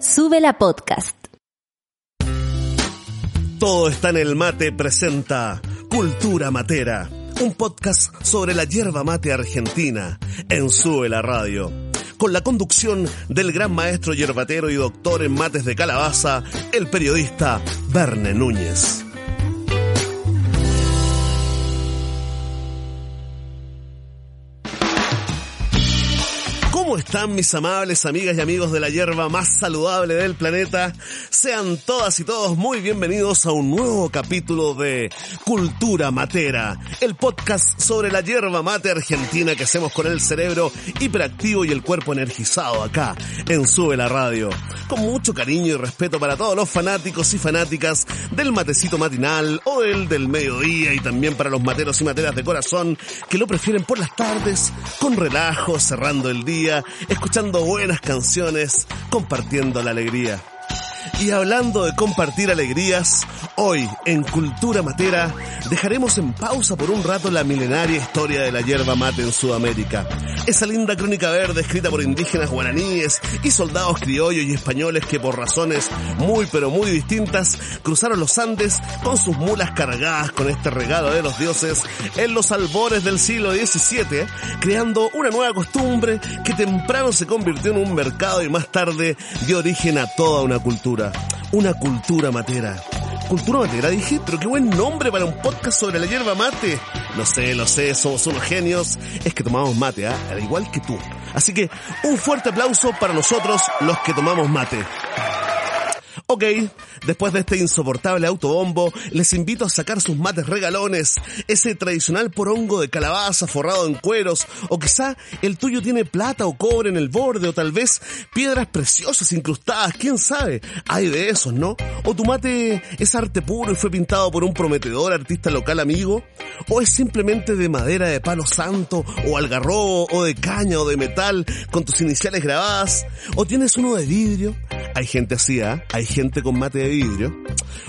Sube la podcast. Todo está en el mate presenta Cultura Matera, un podcast sobre la hierba mate argentina en Sube la Radio. Con la conducción del gran maestro yerbatero y doctor en mates de calabaza, el periodista Verne Núñez. ¿Cómo están mis amables amigas y amigos de la hierba más saludable del planeta? Sean todas y todos muy bienvenidos a un nuevo capítulo de Cultura Matera, el podcast sobre la hierba mate argentina que hacemos con el cerebro hiperactivo y el cuerpo energizado acá en Sube la Radio. Con mucho cariño y respeto para todos los fanáticos y fanáticas del matecito matinal o el del mediodía y también para los materos y materas de corazón que lo prefieren por las tardes con relajo, cerrando el día escuchando buenas canciones, compartiendo la alegría. Y hablando de compartir alegrías, hoy en Cultura Matera dejaremos en pausa por un rato la milenaria historia de la hierba mate en Sudamérica. Esa linda crónica verde escrita por indígenas guaraníes y soldados criollos y españoles que por razones muy pero muy distintas cruzaron los Andes con sus mulas cargadas con este regalo de los dioses en los albores del siglo XVII, creando una nueva costumbre que temprano se convirtió en un mercado y más tarde dio origen a toda una cultura una cultura matera. Cultura matera, dije, pero qué buen nombre para un podcast sobre la hierba mate. Lo sé, lo sé, somos unos genios. Es que tomamos mate, ¿ah? Al igual que tú. Así que un fuerte aplauso para nosotros los que tomamos mate. Ok, después de este insoportable autobombo, les invito a sacar sus mates regalones, ese tradicional porongo de calabaza forrado en cueros, o quizá el tuyo tiene plata o cobre en el borde, o tal vez piedras preciosas incrustadas, quién sabe, hay de esos, ¿no? O tu mate es arte puro y fue pintado por un prometedor artista local amigo, o es simplemente de madera de palo santo, o algarrobo, o de caña, o de metal, con tus iniciales grabadas, o tienes uno de vidrio, hay gente así, ¿ah? Hay gente con mate de vidrio.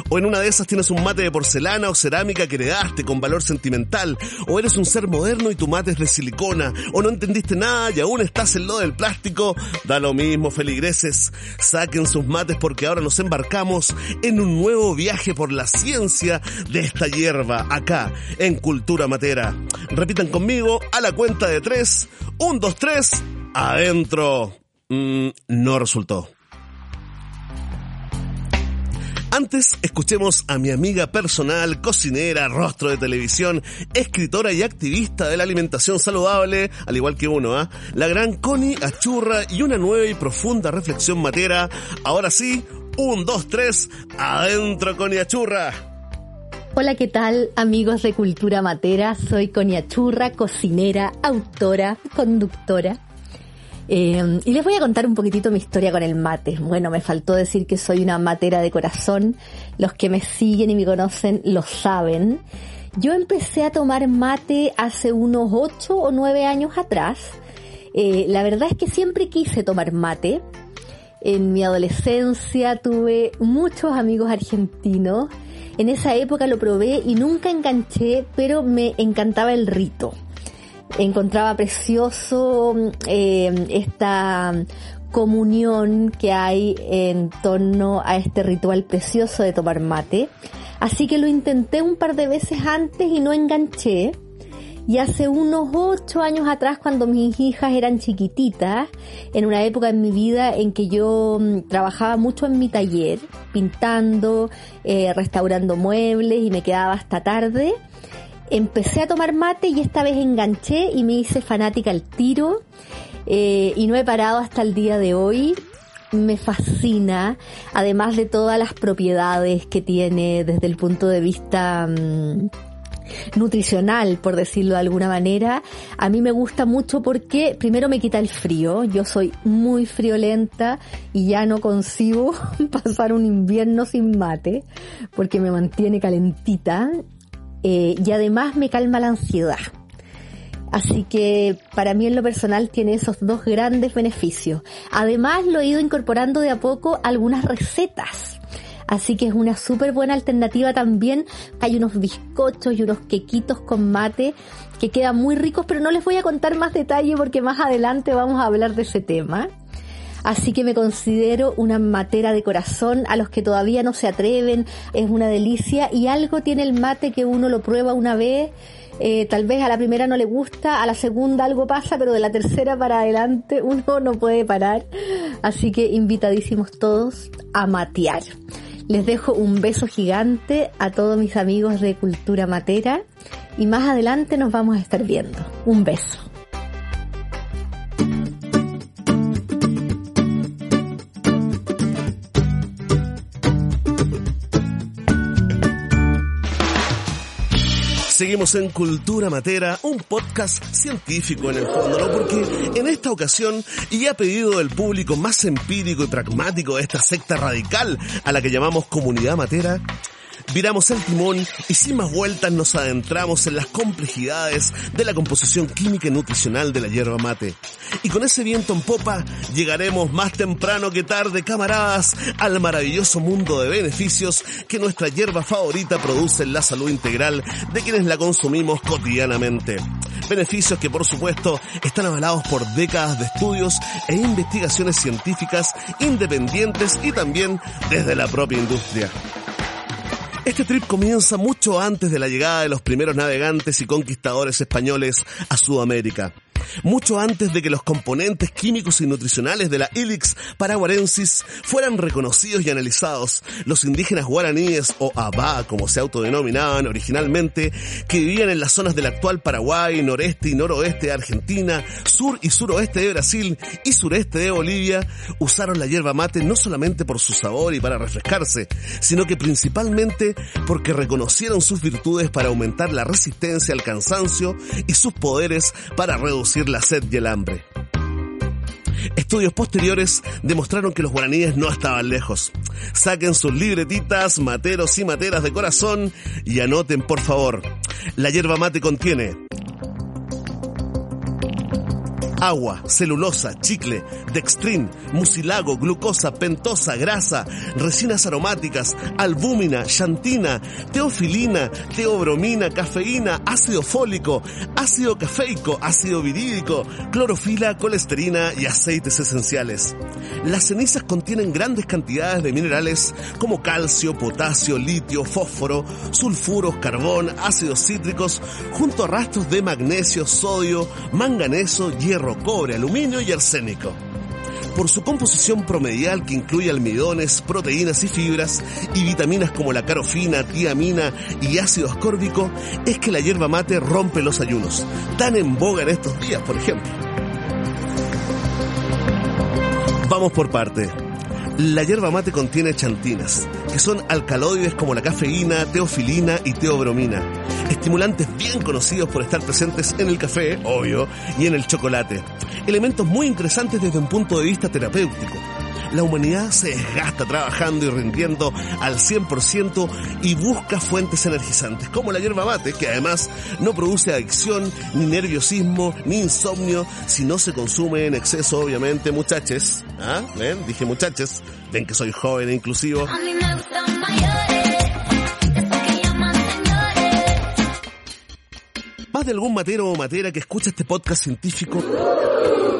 O en una de esas tienes un mate de porcelana o cerámica que heredaste con valor sentimental. O eres un ser moderno y tu mate es de silicona. O no entendiste nada y aún estás en lo del plástico. Da lo mismo, feligreses. Saquen sus mates porque ahora nos embarcamos en un nuevo viaje por la ciencia de esta hierba acá en Cultura Matera. Repitan conmigo a la cuenta de tres. Un, dos, tres. Adentro. Mm, no resultó. Antes, escuchemos a mi amiga personal, cocinera, rostro de televisión, escritora y activista de la alimentación saludable, al igual que uno, ¿ah? La gran Connie Achurra y una nueva y profunda reflexión matera. Ahora sí, un, dos, tres, adentro Connie Achurra. Hola, ¿qué tal amigos de Cultura Matera? Soy Connie Achurra, cocinera, autora, conductora eh, y les voy a contar un poquitito mi historia con el mate. Bueno, me faltó decir que soy una matera de corazón. Los que me siguen y me conocen lo saben. Yo empecé a tomar mate hace unos 8 o 9 años atrás. Eh, la verdad es que siempre quise tomar mate. En mi adolescencia tuve muchos amigos argentinos. En esa época lo probé y nunca enganché, pero me encantaba el rito encontraba precioso eh, esta comunión que hay en torno a este ritual precioso de tomar mate. Así que lo intenté un par de veces antes y no enganché. Y hace unos ocho años atrás, cuando mis hijas eran chiquititas, en una época en mi vida en que yo mm, trabajaba mucho en mi taller, pintando, eh, restaurando muebles y me quedaba hasta tarde, empecé a tomar mate y esta vez enganché y me hice fanática al tiro eh, y no he parado hasta el día de hoy. Me fascina, además de todas las propiedades que tiene desde el punto de vista mm, nutricional, por decirlo de alguna manera. A mí me gusta mucho porque primero me quita el frío. Yo soy muy friolenta y ya no consigo pasar un invierno sin mate porque me mantiene calentita eh, y además me calma la ansiedad. Así que para mí en lo personal tiene esos dos grandes beneficios. Además lo he ido incorporando de a poco algunas recetas. Así que es una súper buena alternativa también. Hay unos bizcochos y unos quequitos con mate que quedan muy ricos, pero no les voy a contar más detalle porque más adelante vamos a hablar de ese tema. Así que me considero una matera de corazón. A los que todavía no se atreven, es una delicia. Y algo tiene el mate que uno lo prueba una vez eh, tal vez a la primera no le gusta, a la segunda algo pasa, pero de la tercera para adelante uno no puede parar. Así que invitadísimos todos a matear. Les dejo un beso gigante a todos mis amigos de Cultura Matera y más adelante nos vamos a estar viendo. Un beso. Seguimos en Cultura Matera, un podcast científico en el fondo, ¿no? Porque en esta ocasión, y a pedido del público más empírico y pragmático de esta secta radical a la que llamamos Comunidad Matera, viramos el timón y sin más vueltas nos adentramos en las complejidades de la composición química y nutricional de la hierba mate. Y con ese viento en popa llegaremos más temprano que tarde, camaradas, al maravilloso mundo de beneficios que nuestra hierba favorita produce en la salud integral de quienes la consumimos cotidianamente. Beneficios que por supuesto están avalados por décadas de estudios e investigaciones científicas independientes y también desde la propia industria. Este trip comienza mucho antes de la llegada de los primeros navegantes y conquistadores españoles a Sudamérica mucho antes de que los componentes químicos y nutricionales de la Ilix paraguarensis fueran reconocidos y analizados. Los indígenas guaraníes, o Abá, como se autodenominaban originalmente, que vivían en las zonas del actual Paraguay, noreste y noroeste de Argentina, sur y suroeste de Brasil y sureste de Bolivia, usaron la hierba mate no solamente por su sabor y para refrescarse, sino que principalmente porque reconocieron sus virtudes para aumentar la resistencia al cansancio y sus poderes para reducir la sed y el hambre. Estudios posteriores demostraron que los guaraníes no estaban lejos. Saquen sus libretitas, materos y materas de corazón y anoten por favor. La hierba mate contiene agua, celulosa, chicle, dextrin, mucilago, glucosa, pentosa, grasa, resinas aromáticas, albúmina, xantina, teofilina, teobromina, cafeína, ácido fólico, ácido cafeico, ácido virídico, clorofila, colesterina y aceites esenciales. Las cenizas contienen grandes cantidades de minerales como calcio, potasio, litio, fósforo, sulfuros, carbón, ácidos cítricos, junto a rastros de magnesio, sodio, manganeso, hierro, cobre, aluminio y arsénico. Por su composición promedial que incluye almidones, proteínas y fibras y vitaminas como la carofina, tiamina y ácido ascórbico, es que la hierba mate rompe los ayunos, tan en boga en estos días, por ejemplo. Vamos por parte. La hierba mate contiene chantinas, que son alcaloides como la cafeína, teofilina y teobromina, estimulantes bien conocidos por estar presentes en el café, obvio, y en el chocolate, elementos muy interesantes desde un punto de vista terapéutico la humanidad se desgasta trabajando y rindiendo al 100% y busca fuentes energizantes, como la hierba mate, que además no produce adicción, ni nerviosismo, ni insomnio, si no se consume en exceso, obviamente, muchachos. ¿Ah? ¿Ven? Dije muchachos. Ven que soy joven e inclusivo. Algún matero o matera que escucha este podcast científico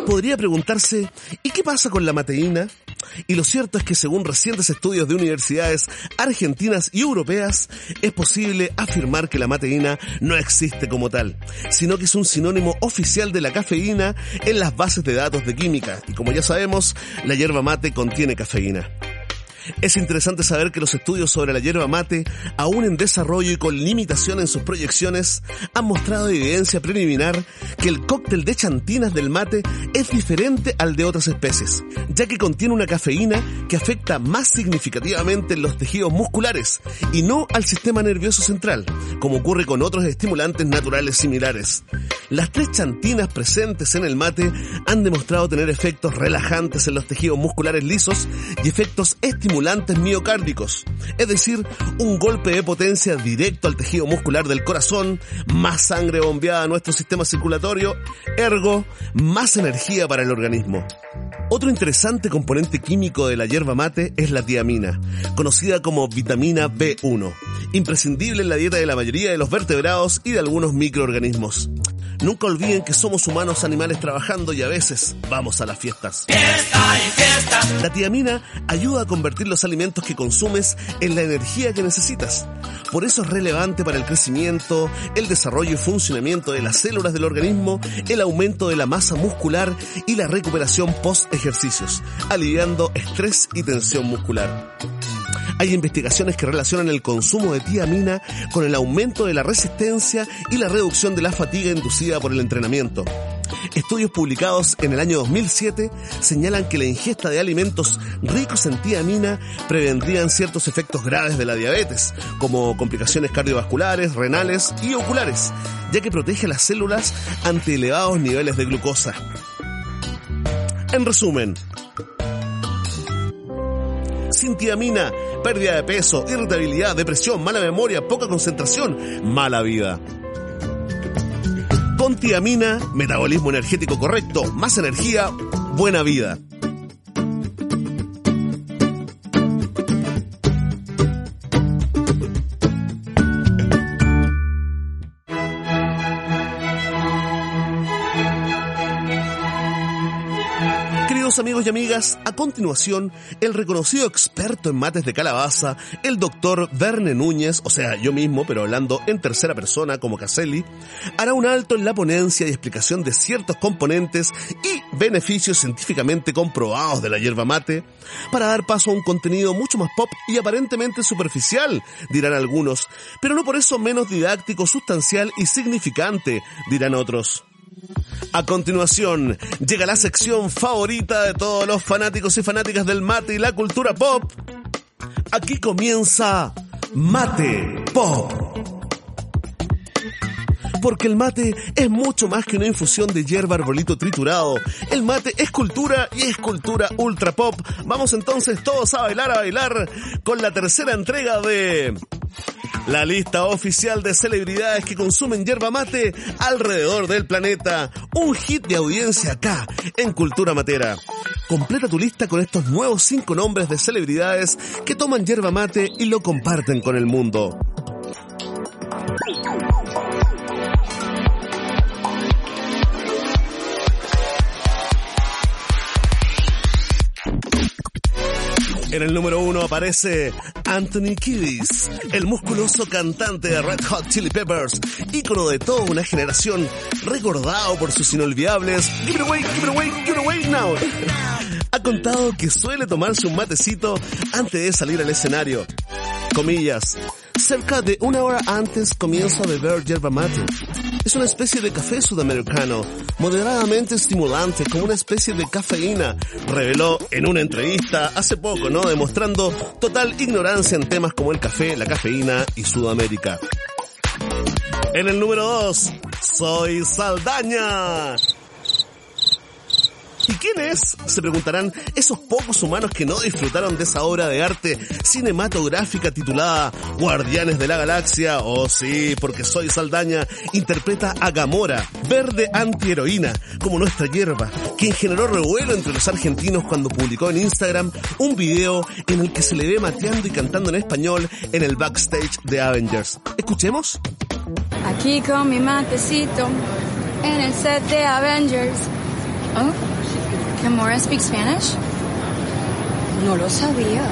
podría preguntarse, ¿y qué pasa con la mateína? Y lo cierto es que según recientes estudios de universidades argentinas y europeas, es posible afirmar que la mateína no existe como tal, sino que es un sinónimo oficial de la cafeína en las bases de datos de química. Y como ya sabemos, la hierba mate contiene cafeína. Es interesante saber que los estudios sobre la hierba mate, aún en desarrollo y con limitación en sus proyecciones, han mostrado evidencia preliminar que el cóctel de chantinas del mate es diferente al de otras especies, ya que contiene una cafeína que afecta más significativamente en los tejidos musculares y no al sistema nervioso central, como ocurre con otros estimulantes naturales similares. Las tres chantinas presentes en el mate han demostrado tener efectos relajantes en los tejidos musculares lisos y efectos estimulantes miocárdicos, es decir, un golpe de potencia directo al tejido muscular del corazón, más sangre bombeada a nuestro sistema circulatorio, ergo, más energía para el organismo. Otro interesante componente químico de la hierba mate es la tiamina, conocida como vitamina B1, imprescindible en la dieta de la mayoría de los vertebrados y de algunos microorganismos. Nunca olviden que somos humanos animales trabajando y a veces vamos a las fiestas. La tiamina ayuda a convertir los alimentos que consumes en la energía que necesitas. Por eso es relevante para el crecimiento, el desarrollo y funcionamiento de las células del organismo, el aumento de la masa muscular y la recuperación post ejercicios, aliviando estrés y tensión muscular. Hay investigaciones que relacionan el consumo de tiamina con el aumento de la resistencia y la reducción de la fatiga inducida por el entrenamiento. Estudios publicados en el año 2007 señalan que la ingesta de alimentos ricos en tiamina prevendrían ciertos efectos graves de la diabetes, como complicaciones cardiovasculares, renales y oculares, ya que protege a las células ante elevados niveles de glucosa. En resumen, sin tiamina, pérdida de peso, irritabilidad, depresión, mala memoria, poca concentración, mala vida. Con tiamina, metabolismo energético correcto, más energía, buena vida. Amigos y amigas, a continuación, el reconocido experto en mates de calabaza, el doctor Verne Núñez, o sea, yo mismo, pero hablando en tercera persona como Caselli, hará un alto en la ponencia y explicación de ciertos componentes y beneficios científicamente comprobados de la hierba mate, para dar paso a un contenido mucho más pop y aparentemente superficial, dirán algunos, pero no por eso menos didáctico, sustancial y significante, dirán otros. A continuación, llega la sección favorita de todos los fanáticos y fanáticas del mate y la cultura pop. Aquí comienza Mate Pop. Porque el mate es mucho más que una infusión de hierba arbolito triturado. El mate es cultura y es cultura ultra pop. Vamos entonces todos a bailar, a bailar con la tercera entrega de la lista oficial de celebridades que consumen yerba mate alrededor del planeta. Un hit de audiencia acá, en Cultura Matera. Completa tu lista con estos nuevos cinco nombres de celebridades que toman yerba mate y lo comparten con el mundo. En el número uno aparece Anthony Kiddis, el musculoso cantante de Red Hot Chili Peppers, ícono de toda una generación, recordado por sus inolvidables Give it away, give it away, give it away now. Ha contado que suele tomarse un matecito antes de salir al escenario. Comillas, cerca de una hora antes comienzo a beber yerba mate. Es una especie de café sudamericano, moderadamente estimulante, como una especie de cafeína, reveló en una entrevista hace poco, ¿no? Demostrando total ignorancia en temas como el café, la cafeína y Sudamérica. En el número 2, soy Saldaña. ¿Y quién es? Se preguntarán esos pocos humanos que no disfrutaron de esa obra de arte cinematográfica titulada Guardianes de la Galaxia. Oh sí, porque Soy Saldaña interpreta a Gamora, verde antiheroína, como nuestra hierba, quien generó revuelo entre los argentinos cuando publicó en Instagram un video en el que se le ve mateando y cantando en español en el backstage de Avengers. ¿Escuchemos? Aquí con mi matecito en el set de Avengers. ¿Oh? Can Mora speak Spanish? No lo sabía.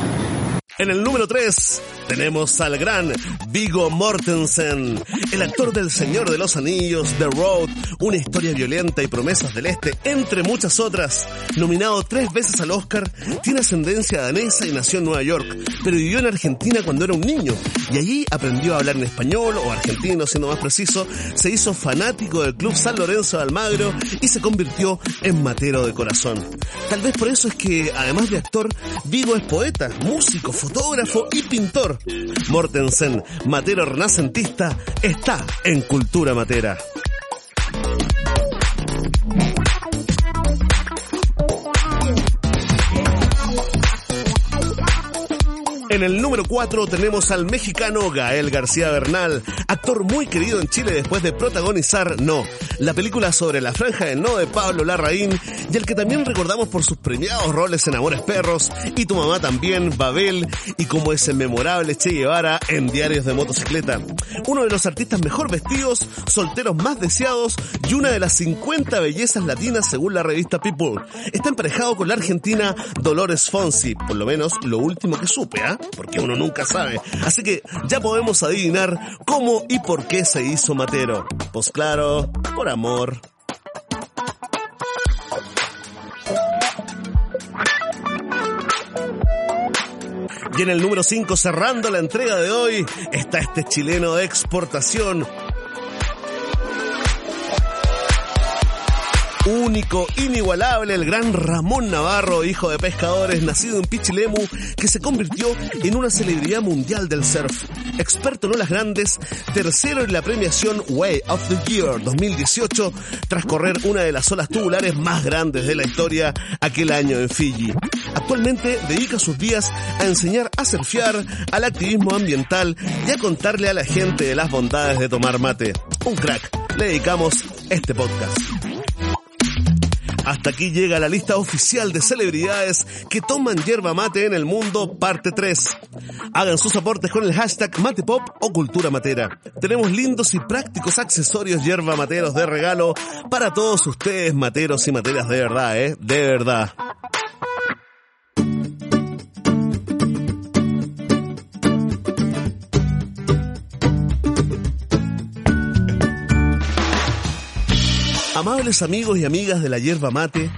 En el número 3 tenemos al gran Vigo Mortensen, el actor del Señor de los Anillos, The Road, una historia violenta y promesas del Este, entre muchas otras. Nominado tres veces al Oscar, tiene ascendencia danesa y nació en Nueva York, pero vivió en Argentina cuando era un niño y allí aprendió a hablar en español o argentino, siendo más preciso, se hizo fanático del Club San Lorenzo de Almagro y se convirtió en matero de corazón. Tal vez por eso es que, además de actor, Vigo es poeta, músico, fotógrafo y pintor. Mortensen, matero renacentista, está en Cultura Matera. En el número 4 tenemos al mexicano Gael García Bernal, actor muy querido en Chile después de protagonizar No, la película sobre la franja de No de Pablo Larraín y el que también recordamos por sus premiados roles en Amores Perros y Tu Mamá también, Babel y como ese memorable Che Guevara en Diarios de Motocicleta. Uno de los artistas mejor vestidos, solteros más deseados y una de las 50 bellezas latinas según la revista People. Está emparejado con la argentina Dolores Fonsi, por lo menos lo último que supe, ¿ah? Porque uno nunca sabe. Así que ya podemos adivinar cómo y por qué se hizo Matero. Pues claro, por amor. Y en el número 5, cerrando la entrega de hoy, está este chileno de exportación, único, inigualable, el gran Ramón Navarro, hijo de pescadores, nacido en Pichilemu, que se convirtió en una celebridad mundial del surf. Experto en olas grandes, tercero en la premiación Way of the Year 2018, tras correr una de las olas tubulares más grandes de la historia aquel año en Fiji. Actualmente dedica sus días a enseñar a surfear, al activismo ambiental y a contarle a la gente las bondades de tomar mate. Un crack. Le dedicamos este podcast. Hasta aquí llega la lista oficial de celebridades que toman yerba mate en el mundo, parte 3. Hagan sus aportes con el hashtag matepop o cultura matera. Tenemos lindos y prácticos accesorios yerba materos de regalo para todos ustedes, materos y materas de verdad, eh, de verdad. Amables amigos y amigas de la hierba mate,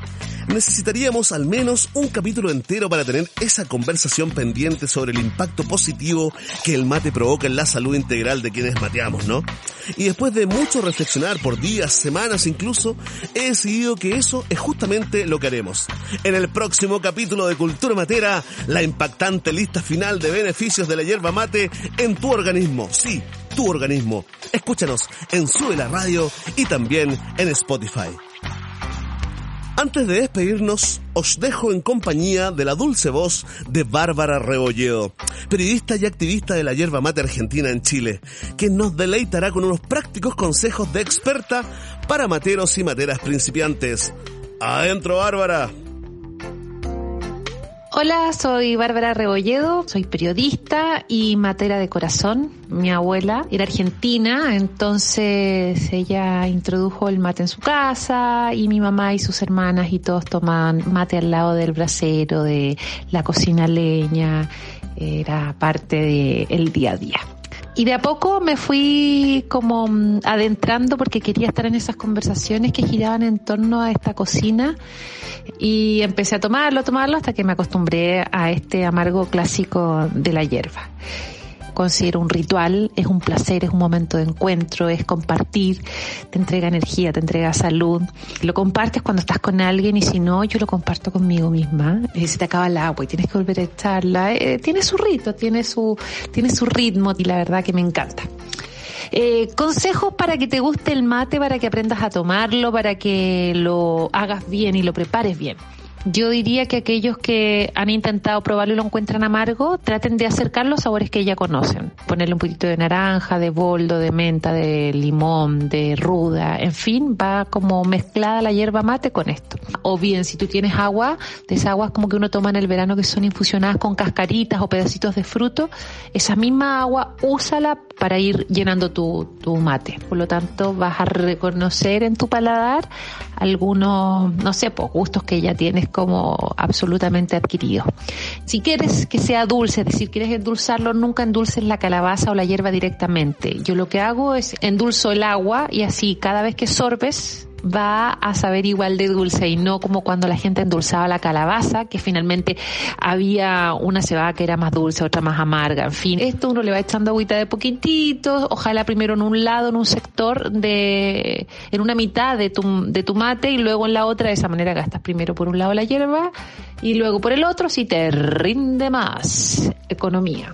necesitaríamos al menos un capítulo entero para tener esa conversación pendiente sobre el impacto positivo que el mate provoca en la salud integral de quienes mateamos, ¿no? Y después de mucho reflexionar por días, semanas incluso, he decidido que eso es justamente lo que haremos. En el próximo capítulo de Cultura Matera, la impactante lista final de beneficios de la hierba mate en tu organismo. Sí, tu organismo. Escúchanos en Sube la Radio y también en Spotify. Antes de despedirnos, os dejo en compañía de la dulce voz de Bárbara Rebolledo, periodista y activista de la hierba mate argentina en Chile, que nos deleitará con unos prácticos consejos de experta para materos y materas principiantes. Adentro, Bárbara. Hola, soy Bárbara Rebolledo, soy periodista y matera de corazón. Mi abuela era argentina, entonces ella introdujo el mate en su casa y mi mamá y sus hermanas y todos tomaban mate al lado del brasero, de la cocina leña, era parte del día a día. Y de a poco me fui como mm, adentrando porque quería estar en esas conversaciones que giraban en torno a esta cocina. Y empecé a tomarlo, a tomarlo hasta que me acostumbré a este amargo clásico de la hierba considero un ritual, es un placer, es un momento de encuentro, es compartir, te entrega energía, te entrega salud. Lo compartes cuando estás con alguien y si no, yo lo comparto conmigo misma. Y se te acaba el agua y tienes que volver a echarla. Eh, tiene su rito, tiene su, tiene su ritmo y la verdad que me encanta. Eh, consejos para que te guste el mate, para que aprendas a tomarlo, para que lo hagas bien y lo prepares bien. Yo diría que aquellos que han intentado probarlo y lo encuentran amargo, traten de acercar los sabores que ya conocen. Ponerle un poquito de naranja, de boldo, de menta, de limón, de ruda, en fin, va como mezclada la hierba mate con esto. O bien, si tú tienes agua, de esas aguas como que uno toma en el verano que son infusionadas con cascaritas o pedacitos de fruto, esa misma agua úsala para ir llenando tu, tu mate. Por lo tanto, vas a reconocer en tu paladar algunos, no sé, pues, gustos que ya tienes como absolutamente adquiridos. Si quieres que sea dulce, es decir, quieres endulzarlo, nunca endulces la calabaza o la hierba directamente. Yo lo que hago es endulzo el agua y así cada vez que sorbes va a saber igual de dulce y no como cuando la gente endulzaba la calabaza, que finalmente había una cebada que era más dulce, otra más amarga, en fin. Esto uno le va echando agüita de poquititos, ojalá primero en un lado, en un sector de, en una mitad de tu, de tu mate y luego en la otra, de esa manera gastas primero por un lado la hierba y luego por el otro si te rinde más economía.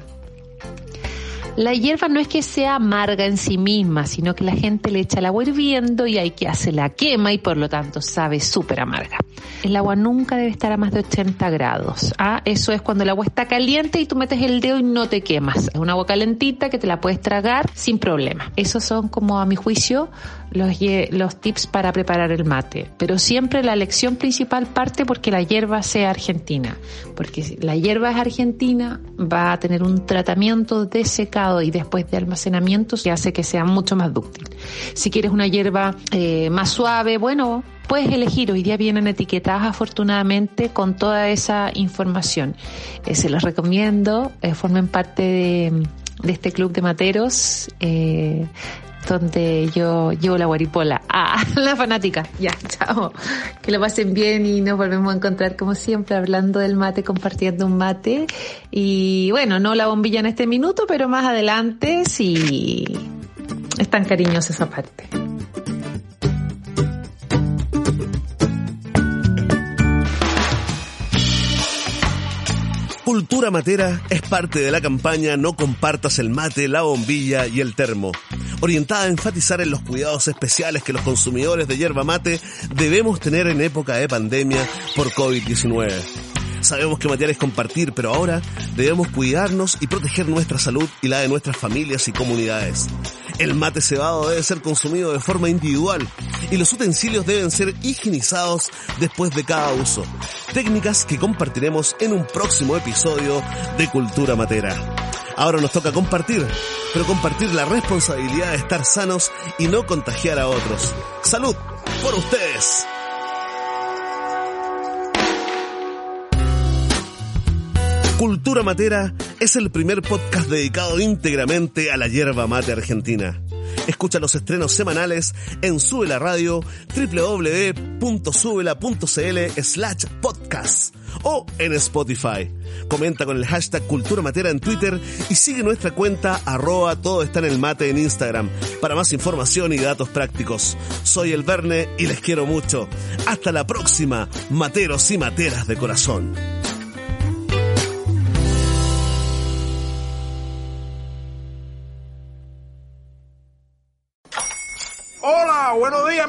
La hierba no es que sea amarga en sí misma, sino que la gente le echa el agua hirviendo y hay que hacer la quema y por lo tanto sabe súper amarga. El agua nunca debe estar a más de 80 grados. ¿ah? Eso es cuando el agua está caliente y tú metes el dedo y no te quemas. Es un agua calentita que te la puedes tragar sin problema. Esos son como a mi juicio los, tips para preparar el mate. Pero siempre la lección principal parte porque la hierba sea argentina. Porque si la hierba es argentina, va a tener un tratamiento de secado y después de almacenamiento que hace que sea mucho más dúctil. Si quieres una hierba eh, más suave, bueno, puedes elegir. Hoy día vienen etiquetadas afortunadamente con toda esa información. Eh, se los recomiendo, eh, formen parte de, este club de materos. Donde yo llevo la guaripola. Ah, la fanática. Ya, chao. Que lo pasen bien y nos volvemos a encontrar como siempre hablando del mate, compartiendo un mate. Y bueno, no la bombilla en este minuto, pero más adelante sí. Es tan cariñosa esa parte. Cultura Matera es parte de la campaña No compartas el mate, la bombilla y el termo, orientada a enfatizar en los cuidados especiales que los consumidores de yerba mate debemos tener en época de pandemia por COVID-19. Sabemos que matear es compartir, pero ahora debemos cuidarnos y proteger nuestra salud y la de nuestras familias y comunidades. El mate cebado debe ser consumido de forma individual y los utensilios deben ser higienizados después de cada uso. Técnicas que compartiremos en un próximo episodio de Cultura Matera. Ahora nos toca compartir, pero compartir la responsabilidad de estar sanos y no contagiar a otros. Salud por ustedes. Cultura Matera es el primer podcast dedicado íntegramente a la hierba mate argentina. Escucha los estrenos semanales en Sube la Radio, www.subela.cl slash podcast o en Spotify. Comenta con el hashtag Cultura Matera en Twitter y sigue nuestra cuenta arroba todo está en el mate en Instagram para más información y datos prácticos. Soy el Verne y les quiero mucho. Hasta la próxima, materos y materas de corazón.